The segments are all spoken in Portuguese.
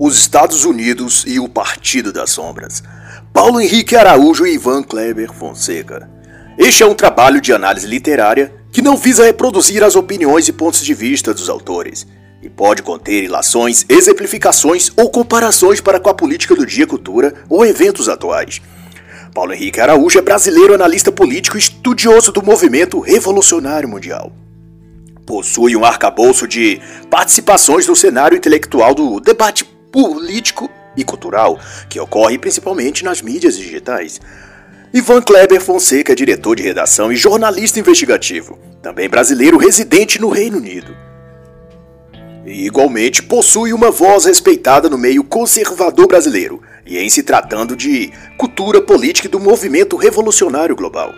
Os Estados Unidos e o Partido das Sombras. Paulo Henrique Araújo e Ivan Kleber Fonseca. Este é um trabalho de análise literária que não visa reproduzir as opiniões e pontos de vista dos autores, e pode conter ilações, exemplificações ou comparações para com a política do dia, cultura ou eventos atuais. Paulo Henrique Araújo é brasileiro analista político e estudioso do movimento revolucionário mundial. Possui um arcabouço de participações no cenário intelectual do debate político e cultural, que ocorre principalmente nas mídias digitais. Ivan Kleber Fonseca é diretor de redação e jornalista investigativo, também brasileiro residente no Reino Unido. E igualmente possui uma voz respeitada no meio conservador brasileiro, e em se tratando de cultura política do movimento revolucionário global.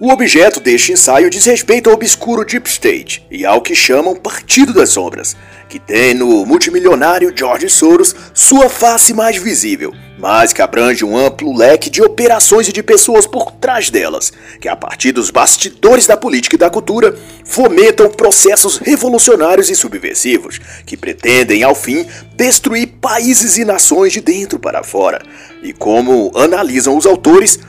O objeto deste ensaio diz respeito ao obscuro Deep State e ao que chamam Partido das Sombras, que tem no multimilionário George Soros sua face mais visível, mas que abrange um amplo leque de operações e de pessoas por trás delas, que a partir dos bastidores da política e da cultura fomentam processos revolucionários e subversivos, que pretendem, ao fim, destruir países e nações de dentro para fora. E como analisam os autores,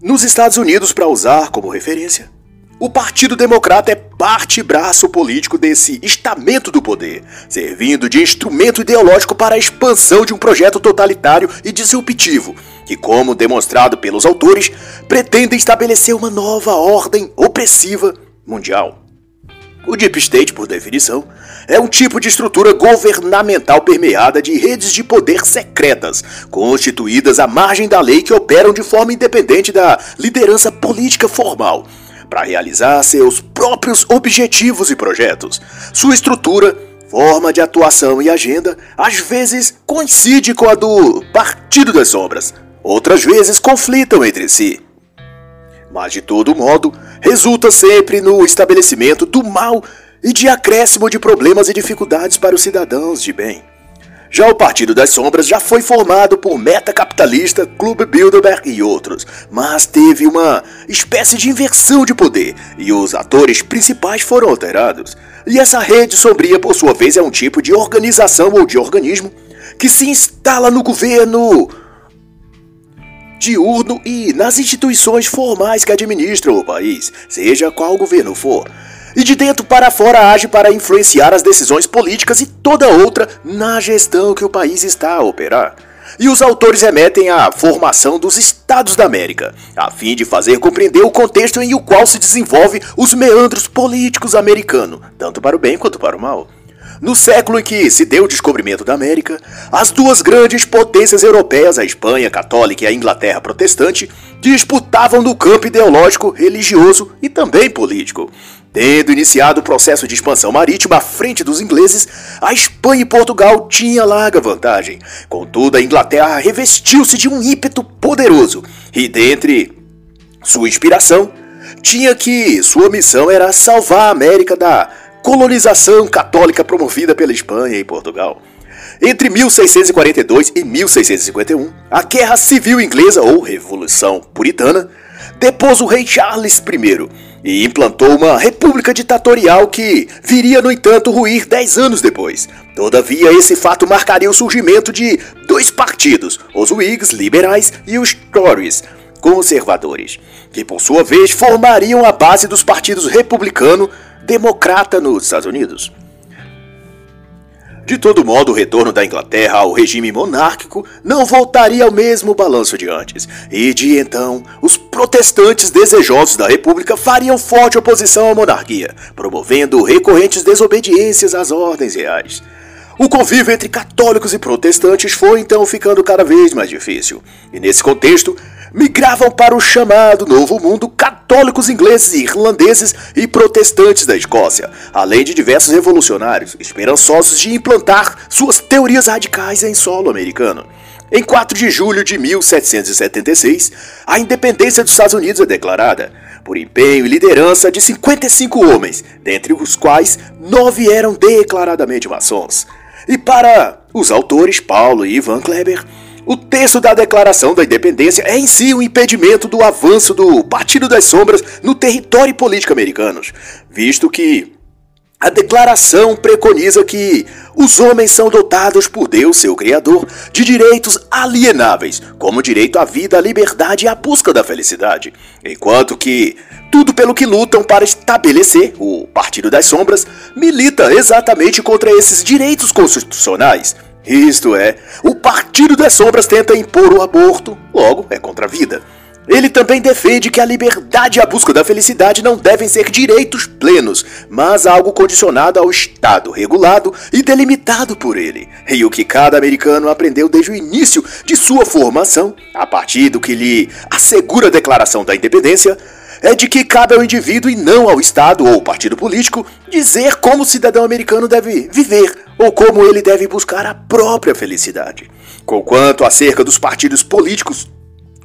nos Estados Unidos, para usar como referência, o Partido Democrata é parte e braço político desse estamento do poder, servindo de instrumento ideológico para a expansão de um projeto totalitário e disruptivo, que, como demonstrado pelos autores, pretende estabelecer uma nova ordem opressiva mundial. O Deep State, por definição, é um tipo de estrutura governamental permeada de redes de poder secretas, constituídas à margem da lei que operam de forma independente da liderança política formal, para realizar seus próprios objetivos e projetos. Sua estrutura, forma de atuação e agenda às vezes coincide com a do Partido das Sombras, outras vezes conflitam entre si. Mas de todo modo, resulta sempre no estabelecimento do mal e de acréscimo de problemas e dificuldades para os cidadãos de bem. Já o Partido das Sombras já foi formado por Meta Capitalista, Clube Bilderberg e outros, mas teve uma espécie de inversão de poder e os atores principais foram alterados. E essa rede sombria, por sua vez, é um tipo de organização ou de organismo que se instala no governo diurno e nas instituições formais que administram o país, seja qual governo for e de dentro para fora age para influenciar as decisões políticas e toda outra na gestão que o país está a operar. E os autores remetem à formação dos Estados da América, a fim de fazer compreender o contexto em o qual se desenvolve os meandros políticos americanos, tanto para o bem quanto para o mal. No século em que se deu o descobrimento da América, as duas grandes potências europeias, a Espanha católica e a Inglaterra protestante, disputavam no campo ideológico, religioso e também político. Tendo iniciado o processo de expansão marítima à frente dos ingleses, a Espanha e Portugal tinham larga vantagem. Contudo, a Inglaterra revestiu-se de um ímpeto poderoso e, dentre sua inspiração, tinha que sua missão era salvar a América da colonização católica promovida pela Espanha e Portugal. Entre 1642 e 1651, a Guerra Civil Inglesa ou Revolução Puritana depôs o rei Charles I e implantou uma república ditatorial que viria, no entanto, ruir dez anos depois. Todavia, esse fato marcaria o surgimento de dois partidos, os Whigs liberais e os Tories conservadores, que por sua vez formariam a base dos partidos republicano democrata nos Estados Unidos. De todo modo, o retorno da Inglaterra ao regime monárquico não voltaria ao mesmo balanço de antes, e de então, os protestantes desejosos da República fariam forte oposição à monarquia, promovendo recorrentes desobediências às ordens reais. O convívio entre católicos e protestantes foi então ficando cada vez mais difícil, e nesse contexto, migravam para o chamado Novo Mundo católicos ingleses, irlandeses e protestantes da Escócia, além de diversos revolucionários, esperançosos de implantar suas teorias radicais em solo americano. Em 4 de julho de 1776, a independência dos Estados Unidos é declarada, por empenho e liderança de 55 homens, dentre os quais nove eram declaradamente maçons. E para os autores Paulo e Ivan Kleber, o texto da Declaração da Independência é em si um impedimento do avanço do Partido das Sombras no território político americano, visto que A declaração preconiza que os homens são dotados por Deus, seu Criador, de direitos alienáveis, como o direito à vida, à liberdade e à busca da felicidade, enquanto que tudo pelo que lutam para estabelecer, o Partido das Sombras milita exatamente contra esses direitos constitucionais. Isto é, o Partido das Sombras tenta impor o aborto, logo é contra a vida. Ele também defende que a liberdade e a busca da felicidade não devem ser direitos plenos, mas algo condicionado ao Estado, regulado e delimitado por ele. E o que cada americano aprendeu desde o início de sua formação, a partir do que lhe assegura a Declaração da Independência, é de que cabe ao indivíduo e não ao Estado ou partido político dizer como o cidadão americano deve viver ou como ele deve buscar a própria felicidade. Conquanto acerca dos partidos políticos,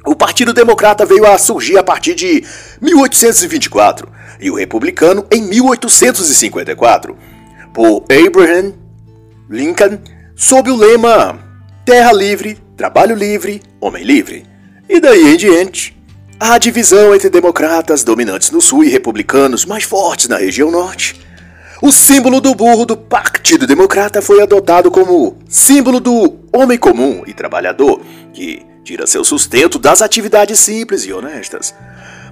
o Partido Democrata veio a surgir a partir de 1824 e o Republicano em 1854, por Abraham Lincoln, sob o lema Terra Livre, Trabalho Livre, Homem Livre. E daí em diante, a divisão entre democratas dominantes no sul e republicanos mais fortes na região norte. O símbolo do burro do Partido Democrata foi adotado como símbolo do homem comum e trabalhador, que tira seu sustento das atividades simples e honestas.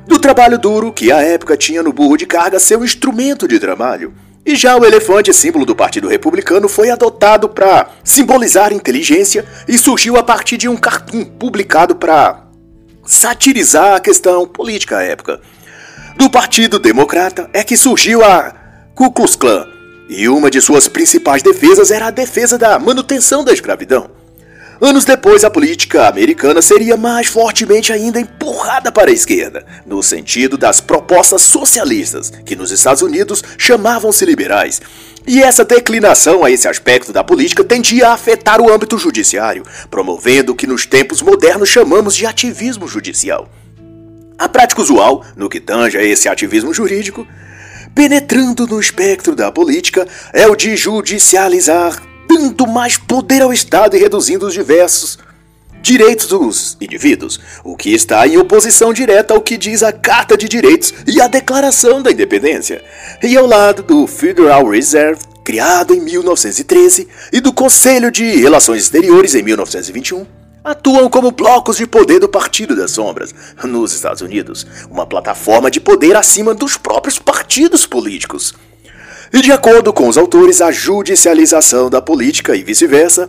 Do trabalho duro que a época tinha no burro de carga seu instrumento de trabalho. E já o elefante, símbolo do Partido Republicano, foi adotado para simbolizar inteligência e surgiu a partir de um cartoon publicado para satirizar a questão política à época. Do Partido Democrata é que surgiu a Ku Klux Klan, e uma de suas principais defesas era a defesa da manutenção da escravidão. Anos depois, a política americana seria mais fortemente ainda empurrada para a esquerda, no sentido das propostas socialistas, que nos Estados Unidos chamavam-se liberais. E essa declinação a esse aspecto da política tendia a afetar o âmbito judiciário, promovendo o que nos tempos modernos chamamos de ativismo judicial. A prática usual, no que tange a esse ativismo jurídico, penetrando no espectro da política, é o de judicializar dando mais poder ao Estado e reduzindo os diversos direitos dos indivíduos, o que está em oposição direta ao que diz a Carta de Direitos e a Declaração da Independência, e ao lado do Federal Reserve, criado em 1913, e do Conselho de Relações Exteriores em 1921, atuam como blocos de poder do Partido das Sombras nos Estados Unidos, uma plataforma de poder acima dos próprios partidos políticos. E de acordo com os autores, a judicialização da política e vice-versa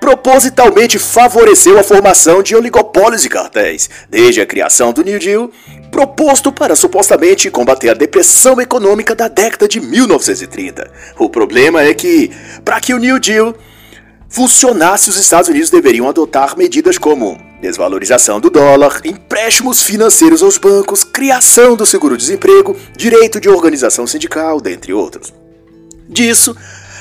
propositalmente favoreceu a formação de oligopólios e cartéis, desde a criação do New Deal, proposto para supostamente combater a depressão econômica da década de 1930. O problema é que, para que o New Deal funcionasse, os Estados Unidos deveriam adotar medidas como desvalorização do dólar, empréstimos financeiros aos bancos, criação do seguro-desemprego, direito de organização sindical, dentre outros. Disso,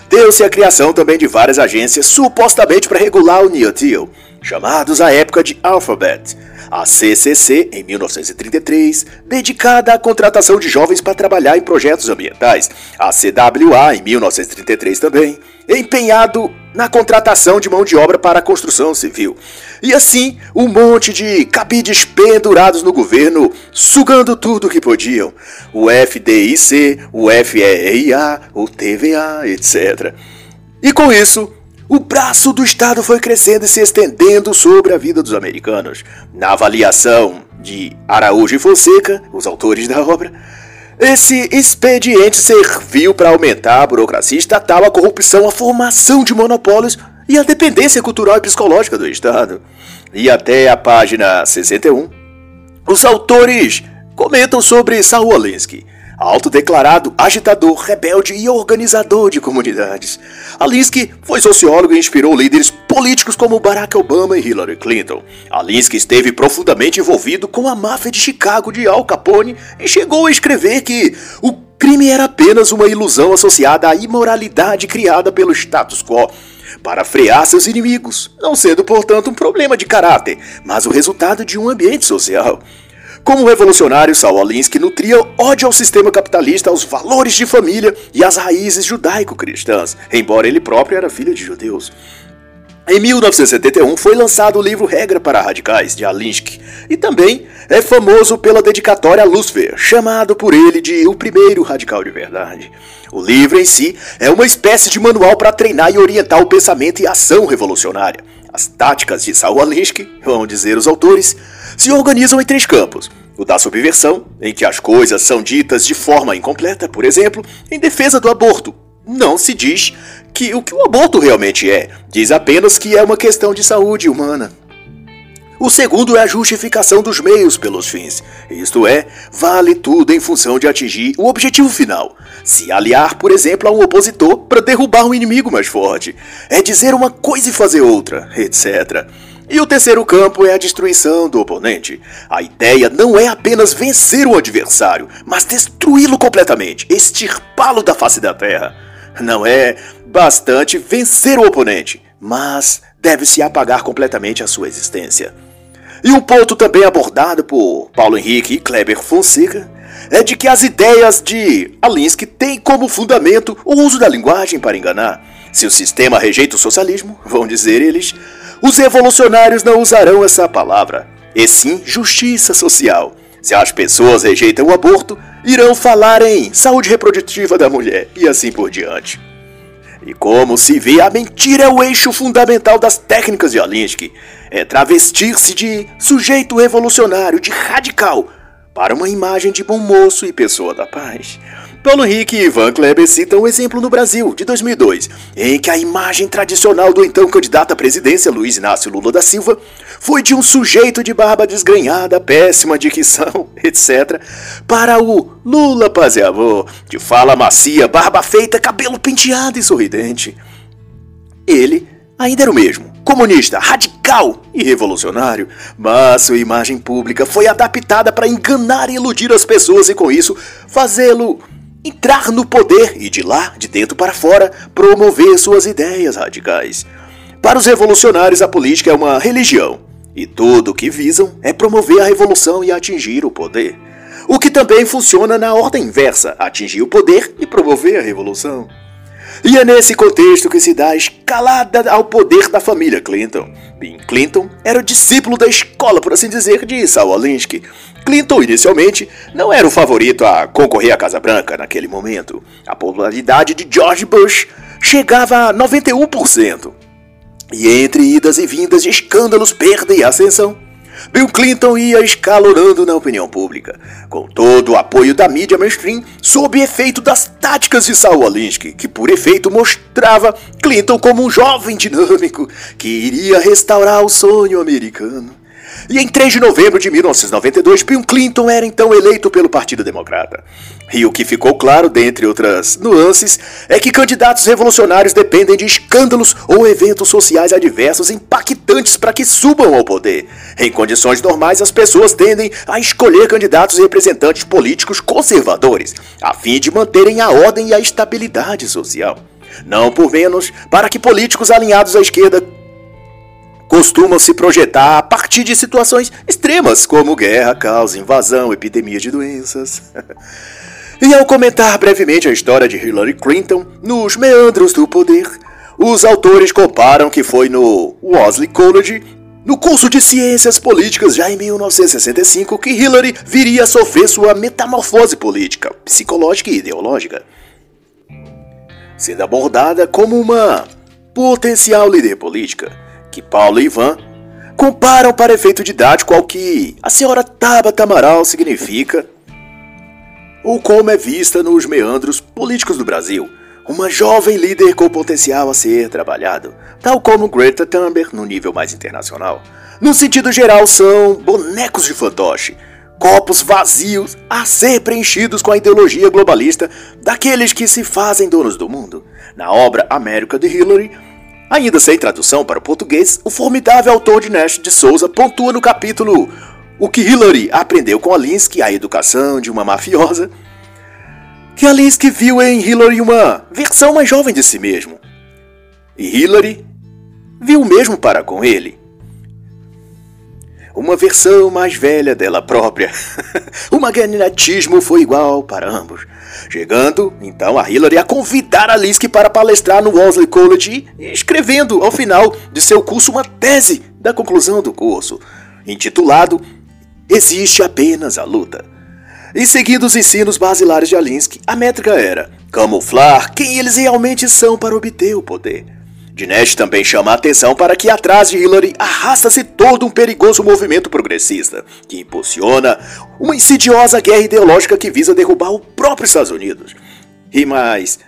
deu-se a criação também de várias agências supostamente para regular o New Deal, chamados à época de Alphabet, a CCC em 1933, dedicada à contratação de jovens para trabalhar em projetos ambientais, a CWA em 1933 também, empenhado na contratação de mão de obra para a construção civil. E assim, um monte de cabides pendurados no governo, sugando tudo que podiam. O FDIC, o FEIA, o TVA, etc. E com isso, o braço do Estado foi crescendo e se estendendo sobre a vida dos americanos. Na avaliação de Araújo e Fonseca, os autores da obra, esse expediente serviu para aumentar a burocracia estatal, a corrupção, a formação de monopólios e a dependência cultural e psicológica do Estado. E até a página 61, os autores comentam sobre Saul Alinsky, autodeclarado agitador, rebelde e organizador de comunidades. Alinsky foi sociólogo e inspirou líderes políticos como Barack Obama e Hillary Clinton. Alinsky esteve profundamente envolvido com a máfia de Chicago de Al Capone e chegou a escrever que o crime era apenas uma ilusão associada à imoralidade criada pelo status quo para frear seus inimigos, não sendo, portanto, um problema de caráter, mas o resultado de um ambiente social. Como revolucionário, Saul Alinsky nutria ódio ao sistema capitalista, aos valores de família e às raízes judaico-cristãs, embora ele próprio era filho de judeus. Em 1971 foi lançado o livro Regra para Radicais, de Alinsky, e também é famoso pela dedicatória a Lucifer, chamado por ele de o primeiro radical de verdade. O livro em si é uma espécie de manual para treinar e orientar o pensamento e a ação revolucionária. As táticas de Saul Alinsky, vão dizer os autores, se organizam em três campos. O da subversão, em que as coisas são ditas de forma incompleta, por exemplo, em defesa do aborto. Não se diz que o que o aborto realmente é, diz apenas que é uma questão de saúde humana. O segundo é a justificação dos meios pelos fins, isto é, vale tudo em função de atingir o objetivo final. Se aliar, por exemplo, a um opositor para derrubar um inimigo mais forte, é dizer uma coisa e fazer outra, etc. E o terceiro campo é a destruição do oponente. A ideia não é apenas vencer o adversário, mas destruí-lo completamente, extirpá-lo da face da terra. Não é bastante vencer o oponente, mas deve-se apagar completamente a sua existência. E um ponto também abordado por Paulo Henrique e Kleber Fonseca é de que as ideias de Alinsky têm como fundamento o uso da linguagem para enganar. Se o sistema rejeita o socialismo, vão dizer eles, os revolucionários não usarão essa palavra, e sim justiça social. Se as pessoas rejeitam o aborto, irão falar em saúde reprodutiva da mulher e assim por diante. E como se vê, a mentira é o eixo fundamental das técnicas de Alinsky. É travestir-se de sujeito revolucionário, de radical, para uma imagem de bom moço e pessoa da paz. Paulo Henrique e Ivan Kleber citam um exemplo no Brasil, de 2002, em que a imagem tradicional do então candidato à presidência Luiz Inácio Lula da Silva foi de um sujeito de barba desgrenhada, péssima dicção, etc., para o Lula Paz Amor, de fala macia, barba feita, cabelo penteado e sorridente. Ele ainda era o mesmo, comunista, radical e revolucionário, mas sua imagem pública foi adaptada para enganar e iludir as pessoas e com isso fazê-lo entrar no poder e de lá, de dentro para fora, promover suas ideias radicais. Para os revolucionários, a política é uma religião, e tudo o que visam é promover a revolução e atingir o poder. O que também funciona na ordem inversa, atingir o poder e promover a revolução. E é nesse contexto que se dá a escalada ao poder da família Clinton. Bill Clinton era discípulo da escola, por assim dizer, de Saul Alinsky, Clinton, inicialmente, não era o favorito a concorrer à Casa Branca naquele momento. A popularidade de George Bush chegava a 91%. E entre idas e vindas de escândalos, perda e ascensão, Bill Clinton ia escalonando na opinião pública, com todo o apoio da mídia mainstream, sob efeito das táticas de Saul Alinsky, que por efeito mostrava Clinton como um jovem dinâmico que iria restaurar o sonho americano. E em 3 de novembro de 1992, Bill Clinton era então eleito pelo Partido Democrata. E o que ficou claro, dentre outras nuances, é que candidatos revolucionários dependem de escândalos ou eventos sociais adversos impactantes para que subam ao poder. Em condições normais, as pessoas tendem a escolher candidatos e representantes políticos conservadores, a fim de manterem a ordem e a estabilidade social. Não por menos para que políticos alinhados à esquerda costumam se projetar a partir de situações extremas, como guerra, caos, invasão, epidemia de doenças. e ao comentar brevemente a história de Hillary Clinton nos meandros do poder, os autores comparam que foi no Wellesley College, no curso de Ciências Políticas já em 1965, que Hillary viria a sofrer sua metamorfose política, psicológica e ideológica, sendo abordada como uma potencial líder política que Paulo e Ivan comparam para efeito didático ao que a senhora Tabata Amaral significa ou como é vista nos meandros políticos do Brasil, uma jovem líder com potencial a ser trabalhado, tal como Greta Thunberg no nível mais internacional. No sentido geral, são bonecos de fantoche, copos vazios a ser preenchidos com a ideologia globalista daqueles que se fazem donos do mundo. Na obra América de Hillary, Ainda sem tradução para o português, o formidável autor de Nash de Souza pontua no capítulo O que Hillary aprendeu com Alinsky, a educação de uma mafiosa, que Alinsky viu em Hillary uma versão mais jovem de si mesmo. E Hillary viu o mesmo para com ele. Uma versão mais velha dela própria. o magnetismo foi igual para ambos. Chegando, então, a Hillary a convidar a Lisk para palestrar no Wellesley College e escrevendo, ao final de seu curso, uma tese da conclusão do curso, intitulado Existe apenas a luta. E seguindo os ensinos basilares de Alinsky, a métrica era camuflar quem eles realmente são para obter o poder. Dinesh também chama a atenção para que atrás de Hillary arrasta-se todo um perigoso movimento progressista, que impulsiona uma insidiosa guerra ideológica que visa derrubar o próprio Estados Unidos. E mais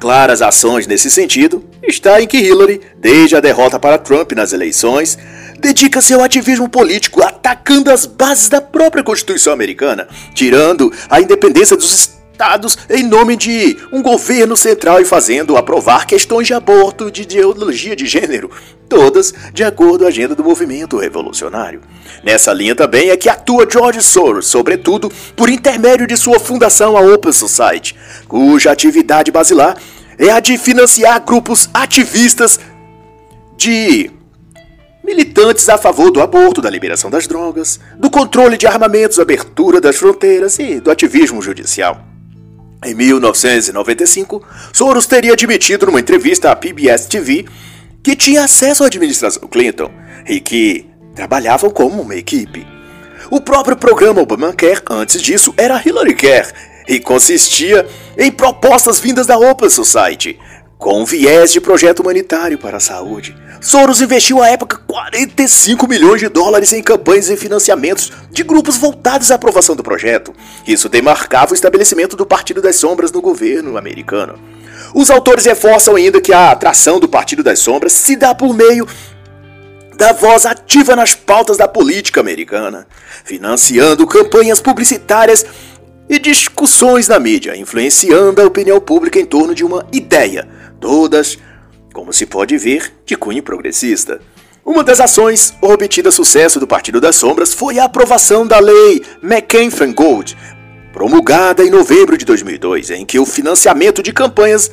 claras ações nesse sentido está em que Hillary, desde a derrota para Trump nas eleições, dedica seu ativismo político atacando as bases da própria Constituição americana, tirando a independência dos Em nome de um governo central e fazendo aprovar questões de aborto, de ideologia de gênero, todas de acordo com a agenda do movimento revolucionário. Nessa linha também é que atua George Soros, sobretudo por intermédio de sua fundação, a Open Society, cuja atividade basilar é a de financiar grupos ativistas de militantes a favor do aborto, da liberação das drogas, do controle de armamentos, abertura das fronteiras e do ativismo judicial. Em 1995, Soros teria admitido numa entrevista à PBS TV que tinha acesso à administração Clinton e que trabalhavam como uma equipe. O próprio programa Obamacare, antes disso, era Hillary Care e consistia em propostas vindas da Open Society, com viés de projeto humanitário para a saúde. Soros investiu à época 45 milhões de dólares em campanhas e financiamentos de grupos voltados à aprovação do projeto. Isso demarcava o estabelecimento do Partido das Sombras no governo americano. Os autores reforçam ainda que a atração do Partido das Sombras se dá por meio da voz ativa nas pautas da política americana, financiando campanhas publicitárias e discussões na mídia, influenciando a opinião pública em torno de uma ideia todas, como se pode ver, de cunho progressista. Uma das ações obtida sucesso do Partido das Sombras foi a aprovação da lei McCain-Feingold, promulgada em novembro de 2002, em que o financiamento de campanhas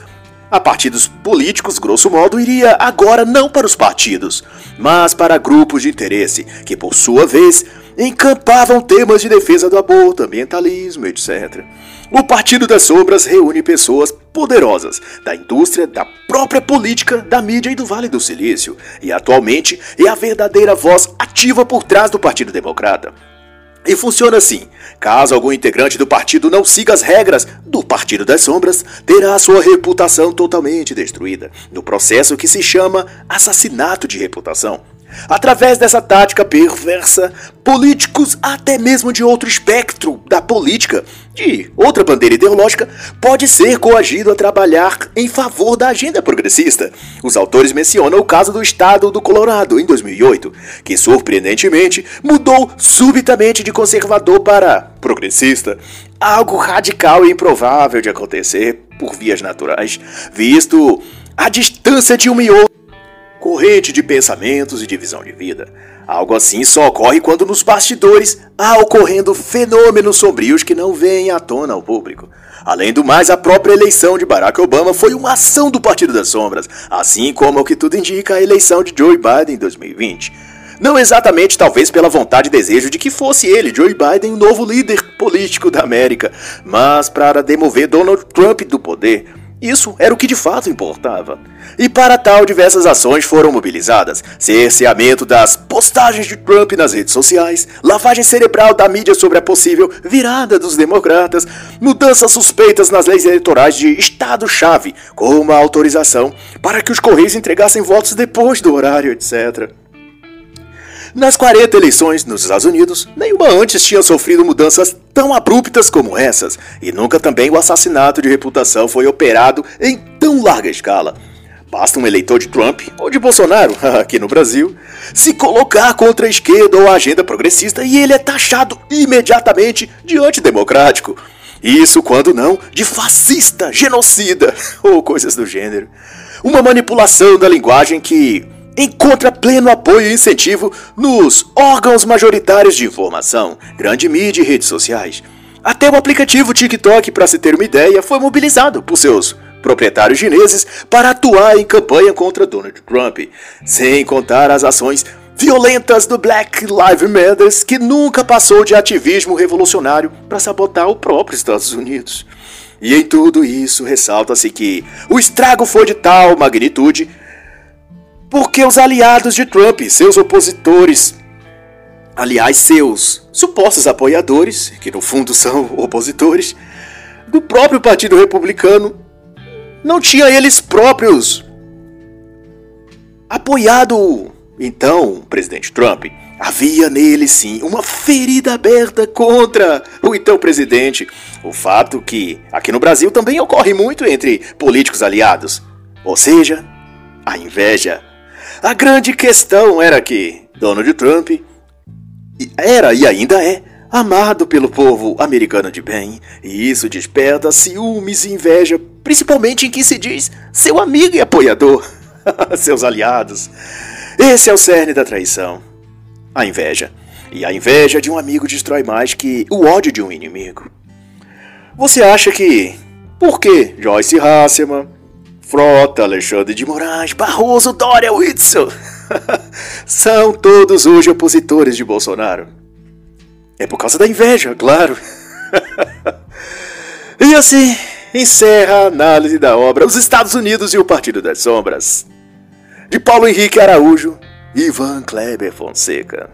a partidos políticos, grosso modo, iria agora não para os partidos, mas para grupos de interesse, que por sua vez encampavam temas de defesa do aborto, ambientalismo, etc. O Partido das Sombras reúne pessoas poderosas da indústria, da própria política, da mídia e do Vale do Silício, e atualmente é a verdadeira voz ativa por trás do Partido Democrata. E funciona assim: caso algum integrante do partido não siga as regras do Partido das Sombras, terá sua reputação totalmente destruída, no processo que se chama assassinato de reputação. Através dessa tática perversa, políticos até mesmo de outro espectro da política, de outra bandeira ideológica, pode ser coagido a trabalhar em favor da agenda progressista. Os autores mencionam o caso do estado do Colorado em 2008, que surpreendentemente mudou subitamente de conservador para progressista, algo radical e improvável de acontecer por vias naturais, visto a distância de uma e outra corrente de pensamentos e divisão de vida. Algo assim só ocorre quando nos bastidores há ocorrendo fenômenos sombrios que não vêm à tona ao público. Além do mais, a própria eleição de Barack Obama foi uma ação do Partido das Sombras, assim como o que tudo indica a eleição de Joe Biden em 2020. Não exatamente, talvez, pela vontade e desejo de que fosse ele, Joe Biden, o novo líder político da América, mas para demover Donald Trump do poder. Isso era o que de fato importava. E para tal, diversas ações foram mobilizadas: cerceamento das postagens de Trump nas redes sociais, lavagem cerebral da mídia sobre a possível virada dos democratas, mudanças suspeitas nas leis eleitorais de estado-chave, como a autorização para que os Correios entregassem votos depois do horário, etc. Nas 40 eleições nos Estados Unidos, nenhuma antes tinha sofrido mudanças tão abruptas como essas, e nunca também o assassinato de reputação foi operado em tão larga escala. Basta um eleitor de Trump ou de Bolsonaro, aqui no Brasil, se colocar contra a esquerda ou a agenda progressista e ele é taxado imediatamente de antidemocrático. Isso quando não de fascista, genocida ou coisas do gênero. Uma manipulação da linguagem que encontra pleno apoio e incentivo nos órgãos majoritários de informação, grande mídia e redes sociais. Até o aplicativo TikTok, para se ter uma ideia, foi mobilizado por seus proprietários chineses para atuar em campanha contra Donald Trump, sem contar as ações violentas do Black Lives Matter que nunca passou de ativismo revolucionário para sabotar o próprio Estados Unidos. E em tudo isso ressalta-se que o estrago foi de tal magnitude porque os aliados de Trump, seus opositores, aliás, seus supostos apoiadores, que no fundo são opositores, do próprio Partido Republicano, não tinha eles próprios apoiado então presidente Trump. Havia nele sim uma ferida aberta contra o então presidente. O fato que aqui no Brasil também ocorre muito entre políticos aliados. Ou seja, a inveja. A grande questão era que Donald Trump era e ainda é amado pelo povo americano de bem, e isso desperta ciúmes e inveja, principalmente em quem se diz seu amigo e apoiador, seus aliados. Esse é o cerne da traição, a inveja. E a inveja de um amigo destrói mais que o ódio de um inimigo. Você acha que por que Joyce Hasselman, Frota, Alexandre de Moraes, Barroso, Dória, Whitson são todos hoje opositores de Bolsonaro? É por causa da inveja, claro. e assim encerra a análise da obra Os Estados Unidos e o Partido das Sombras, de Paulo Henrique Araújo e Ivan Kleber Fonseca.